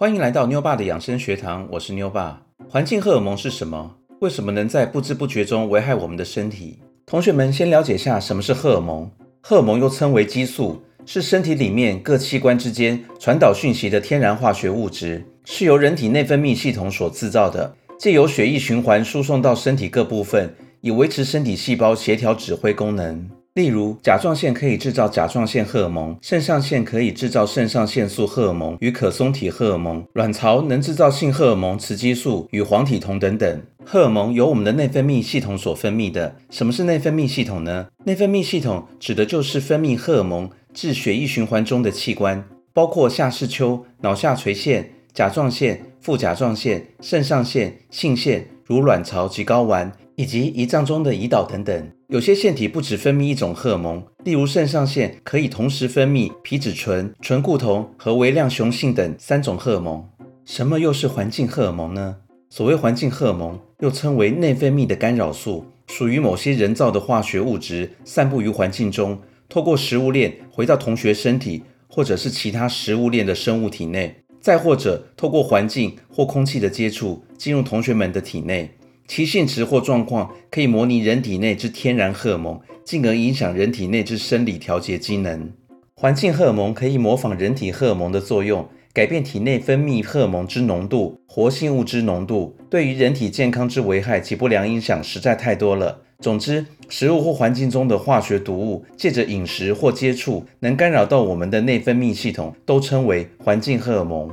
欢迎来到妞爸的养生学堂，我是妞爸。环境荷尔蒙是什么？为什么能在不知不觉中危害我们的身体？同学们先了解下什么是荷尔蒙。荷尔蒙又称为激素，是身体里面各器官之间传导讯息的天然化学物质，是由人体内分泌系统所制造的，借由血液循环输送到身体各部分，以维持身体细胞协调指挥功能。例如，甲状腺可以制造甲状腺荷尔蒙，肾上腺可以制造肾上腺素荷尔蒙与可松体荷尔蒙，卵巢能制造性荷尔蒙雌激素与黄体酮等等。荷尔蒙由我们的内分泌系统所分泌的。什么是内分泌系统呢？内分泌系统指的就是分泌荷尔蒙至血液循环中的器官，包括下视丘、脑下垂腺、甲状腺、副甲状腺、肾上腺、性腺，如卵巢及睾丸。以及胰脏中的胰岛等等，有些腺体不只分泌一种荷尔蒙，例如肾上腺可以同时分泌皮质醇、醇固酮和微量雄性等三种荷尔蒙。什么又是环境荷尔蒙呢？所谓环境荷尔蒙，又称为内分泌的干扰素，属于某些人造的化学物质，散布于环境中，透过食物链回到同学身体，或者是其他食物链的生物体内，再或者透过环境或空气的接触，进入同学们的体内。其性质或状况可以模拟人体内之天然荷尔蒙，进而影响人体内之生理调节机能。环境荷尔蒙可以模仿人体荷尔蒙的作用，改变体内分泌荷尔蒙之浓度、活性物之浓度，对于人体健康之危害及不良影响实在太多了。总之，食物或环境中的化学毒物，借着饮食或接触，能干扰到我们的内分泌系统，都称为环境荷尔蒙。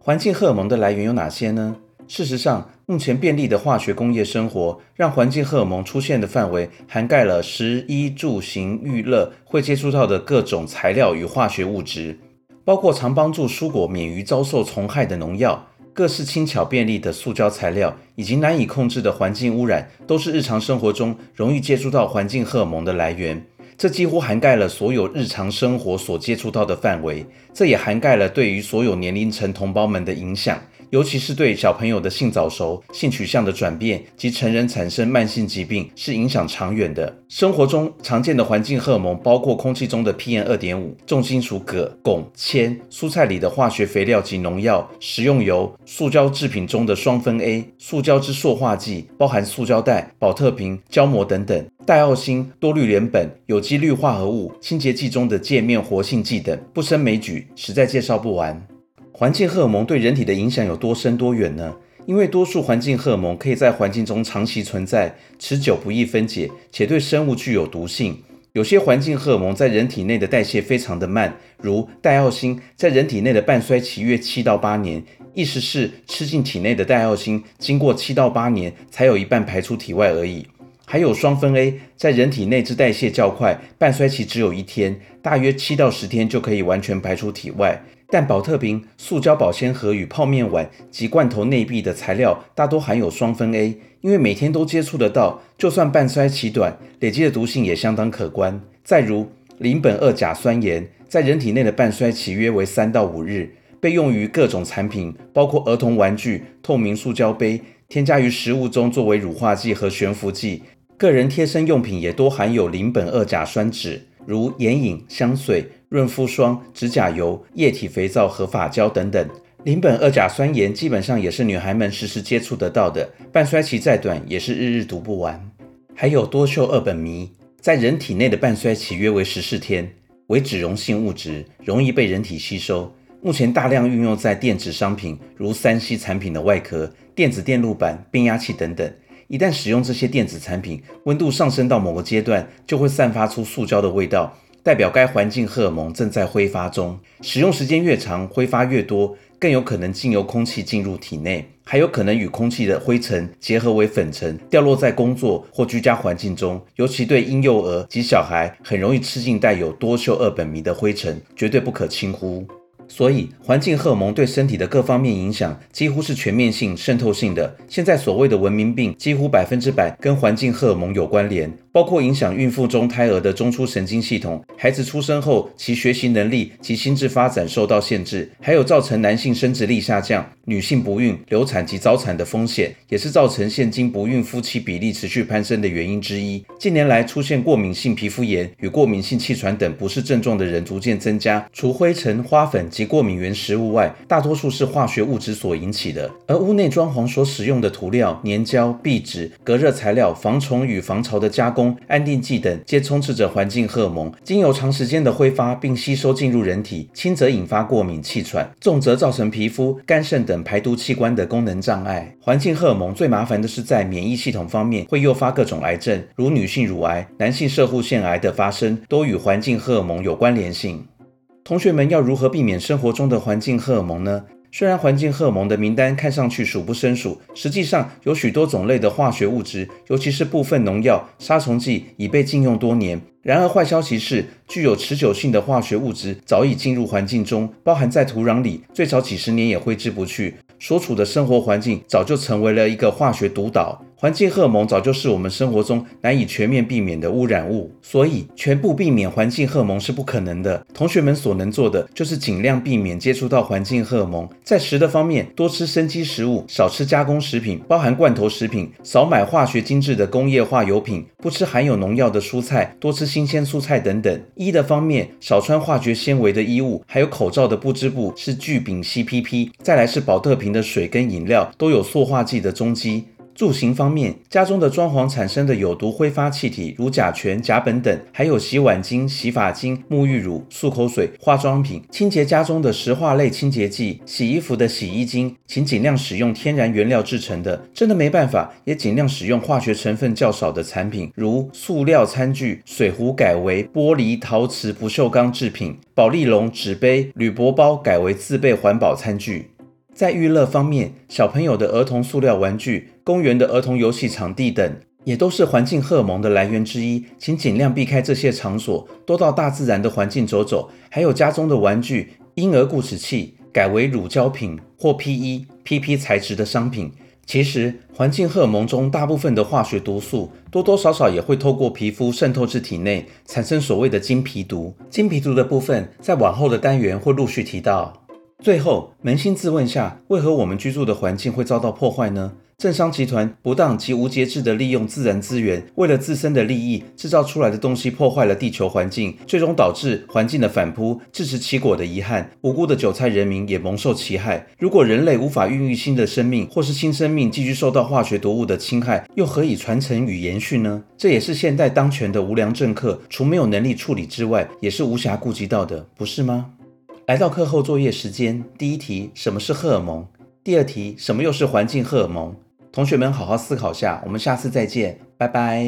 环境荷尔蒙的来源有哪些呢？事实上，目前便利的化学工业生活，让环境荷尔蒙出现的范围涵盖了食衣住行娱乐会接触到的各种材料与化学物质，包括常帮助蔬果免于遭受虫害的农药、各式轻巧便利的塑胶材料，以及难以控制的环境污染，都是日常生活中容易接触到环境荷尔蒙的来源。这几乎涵盖了所有日常生活所接触到的范围，这也涵盖了对于所有年龄层同胞们的影响。尤其是对小朋友的性早熟、性取向的转变及成人产生慢性疾病是影响长远的。生活中常见的环境荷尔蒙包括空气中的 PM 二点五、重金属铬、汞、铅、蔬菜里的化学肥料及农药、食用油、塑胶制品中的双酚 A、塑胶之塑化剂，包含塑胶袋、保特瓶、胶膜等等、戴奥辛、多氯联苯、有机氯化合物、清洁剂中的界面活性剂等，不胜枚举，实在介绍不完。环境荷尔蒙对人体的影响有多深多远呢？因为多数环境荷尔蒙可以在环境中长期存在，持久不易分解，且对生物具有毒性。有些环境荷尔蒙在人体内的代谢非常的慢，如戴奥星，在人体内的半衰期约七到八年，意思是吃进体内的戴奥星，经过七到八年才有一半排出体外而已。还有双酚 A，在人体内之代谢较快，半衰期只有一天，大约七到十天就可以完全排出体外。但保特瓶、塑胶保鲜盒与泡面碗及罐头内壁的材料大多含有双酚 A，因为每天都接触得到，就算半衰期短，累积的毒性也相当可观。再如邻苯二甲酸盐，在人体内的半衰期约为三到五日，被用于各种产品，包括儿童玩具、透明塑胶杯，添加于食物中作为乳化剂和悬浮剂。个人贴身用品也多含有邻苯二甲酸酯，如眼影、香水。润肤霜、指甲油、液体肥皂和发胶等等，邻苯二甲酸盐基本上也是女孩们时时接触得到的，半衰期再短也是日日读不完。还有多溴二苯醚，在人体内的半衰期约为十四天，为脂溶性物质，容易被人体吸收。目前大量运用在电子商品，如三 C 产品的外壳、电子电路板、变压器等等。一旦使用这些电子产品，温度上升到某个阶段，就会散发出塑胶的味道。代表该环境荷尔蒙正在挥发中，使用时间越长，挥发越多，更有可能经由空气进入体内，还有可能与空气的灰尘结合为粉尘，掉落在工作或居家环境中。尤其对婴幼儿及小孩，很容易吃进带有多溴二苯醚的灰尘，绝对不可轻忽。所以，环境荷尔蒙对身体的各方面影响几乎是全面性、渗透性的。现在所谓的文明病，几乎百分之百跟环境荷尔蒙有关联。包括影响孕妇中胎儿的中枢神经系统，孩子出生后其学习能力及心智发展受到限制，还有造成男性生殖力下降、女性不孕、流产及早产的风险，也是造成现今不孕夫妻比例持续攀升的原因之一。近年来出现过敏性皮肤炎与过敏性气喘等不适症状的人逐渐增加，除灰尘、花粉、及过敏原食物外，大多数是化学物质所引起的。而屋内装潢所使用的涂料、粘胶、壁纸、隔热材料、防虫与防潮的加工、安定剂等，皆充斥着环境荷尔蒙，经由长时间的挥发并吸收进入人体，轻则引发过敏、气喘，重则造成皮肤、肝肾等排毒器官的功能障碍。环境荷尔蒙最麻烦的是在免疫系统方面，会诱发各种癌症，如女性乳癌、男性射护腺癌的发生，都与环境荷尔蒙有关联性。同学们要如何避免生活中的环境荷尔蒙呢？虽然环境荷尔蒙的名单看上去数不胜数，实际上有许多种类的化学物质，尤其是部分农药、杀虫剂已被禁用多年。然而坏消息是，具有持久性的化学物质早已进入环境中，包含在土壤里，最少几十年也挥之不去。所处的生活环境早就成为了一个化学毒岛，环境荷尔蒙早就是我们生活中难以全面避免的污染物，所以全部避免环境荷尔蒙是不可能的。同学们所能做的就是尽量避免接触到环境荷尔蒙。在食的方面，多吃生机食物，少吃加工食品，包含罐头食品，少买化学精制的工业化油品，不吃含有农药的蔬菜，多吃新鲜蔬菜等等。衣的方面，少穿化学纤维的衣物，还有口罩的不织布是聚丙烯 PP。再来是保特瓶。的水跟饮料都有塑化剂的踪迹。住行方面，家中的装潢产生的有毒挥发气体，如甲醛、甲苯等，还有洗碗巾、洗发精、沐浴乳、漱口水、化妆品，清洁家中的石化类清洁剂，洗衣服的洗衣精，请尽量使用天然原料制成的。真的没办法，也尽量使用化学成分较少的产品，如塑料餐具、水壶改为玻璃、陶瓷、不锈钢制品，保丽龙纸杯、铝箔包改为自备环保餐具。在娱乐方面，小朋友的儿童塑料玩具、公园的儿童游戏场地等，也都是环境荷尔蒙的来源之一。请尽量避开这些场所，多到大自然的环境走走。还有家中的玩具、婴儿固齿器，改为乳胶品或 PE、PP 材质的商品。其实，环境荷尔蒙中大部分的化学毒素，多多少少也会透过皮肤渗透至体内，产生所谓的金皮毒。金皮毒的部分，在往后的单元会陆续提到。最后，扪心自问下，为何我们居住的环境会遭到破坏呢？政商集团不当及无节制地利用自然资源，为了自身的利益，制造出来的东西破坏了地球环境，最终导致环境的反扑，自食其果的遗憾。无辜的韭菜人民也蒙受其害。如果人类无法孕育新的生命，或是新生命继续受到化学毒物的侵害，又何以传承与延续呢？这也是现代当权的无良政客，除没有能力处理之外，也是无暇顾及到的，不是吗？来到课后作业时间，第一题，什么是荷尔蒙？第二题，什么又是环境荷尔蒙？同学们好好思考下，我们下次再见，拜拜。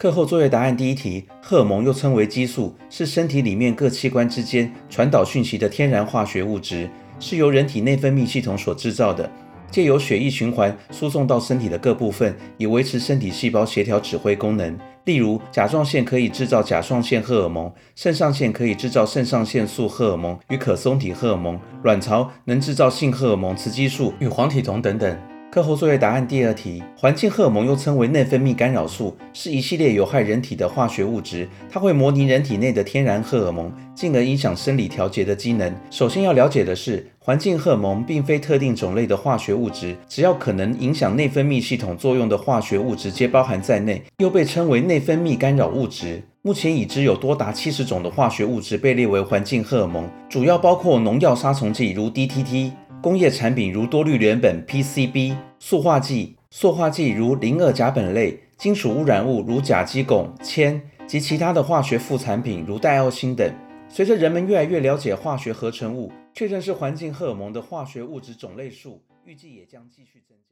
课后作业答案第一题：荷尔蒙又称为激素，是身体里面各器官之间传导讯息的天然化学物质，是由人体内分泌系统所制造的，借由血液循环输送到身体的各部分，以维持身体细胞协调指挥功能。例如，甲状腺可以制造甲状腺荷尔蒙，肾上腺可以制造肾上腺素荷尔蒙与可松体荷尔蒙，卵巢能制造性荷尔蒙雌激素与黄体酮等等。课后作业答案第二题：环境荷尔蒙又称为内分泌干扰素，是一系列有害人体的化学物质。它会模拟人体内的天然荷尔蒙，进而影响生理调节的机能。首先要了解的是，环境荷尔蒙并非特定种类的化学物质，只要可能影响内分泌系统作用的化学物质皆包含在内，又被称为内分泌干扰物质。目前已知有多达七十种的化学物质被列为环境荷尔蒙，主要包括农药杀虫剂如 DTT。工业产品如多氯联苯 （PCB）、塑化剂、塑化剂如邻二甲苯类、金属污染物如甲基汞、铅及其他的化学副产品如代奥辛等。随着人们越来越了解化学合成物，确认是环境荷尔蒙的化学物质种类数，预计也将继续增加。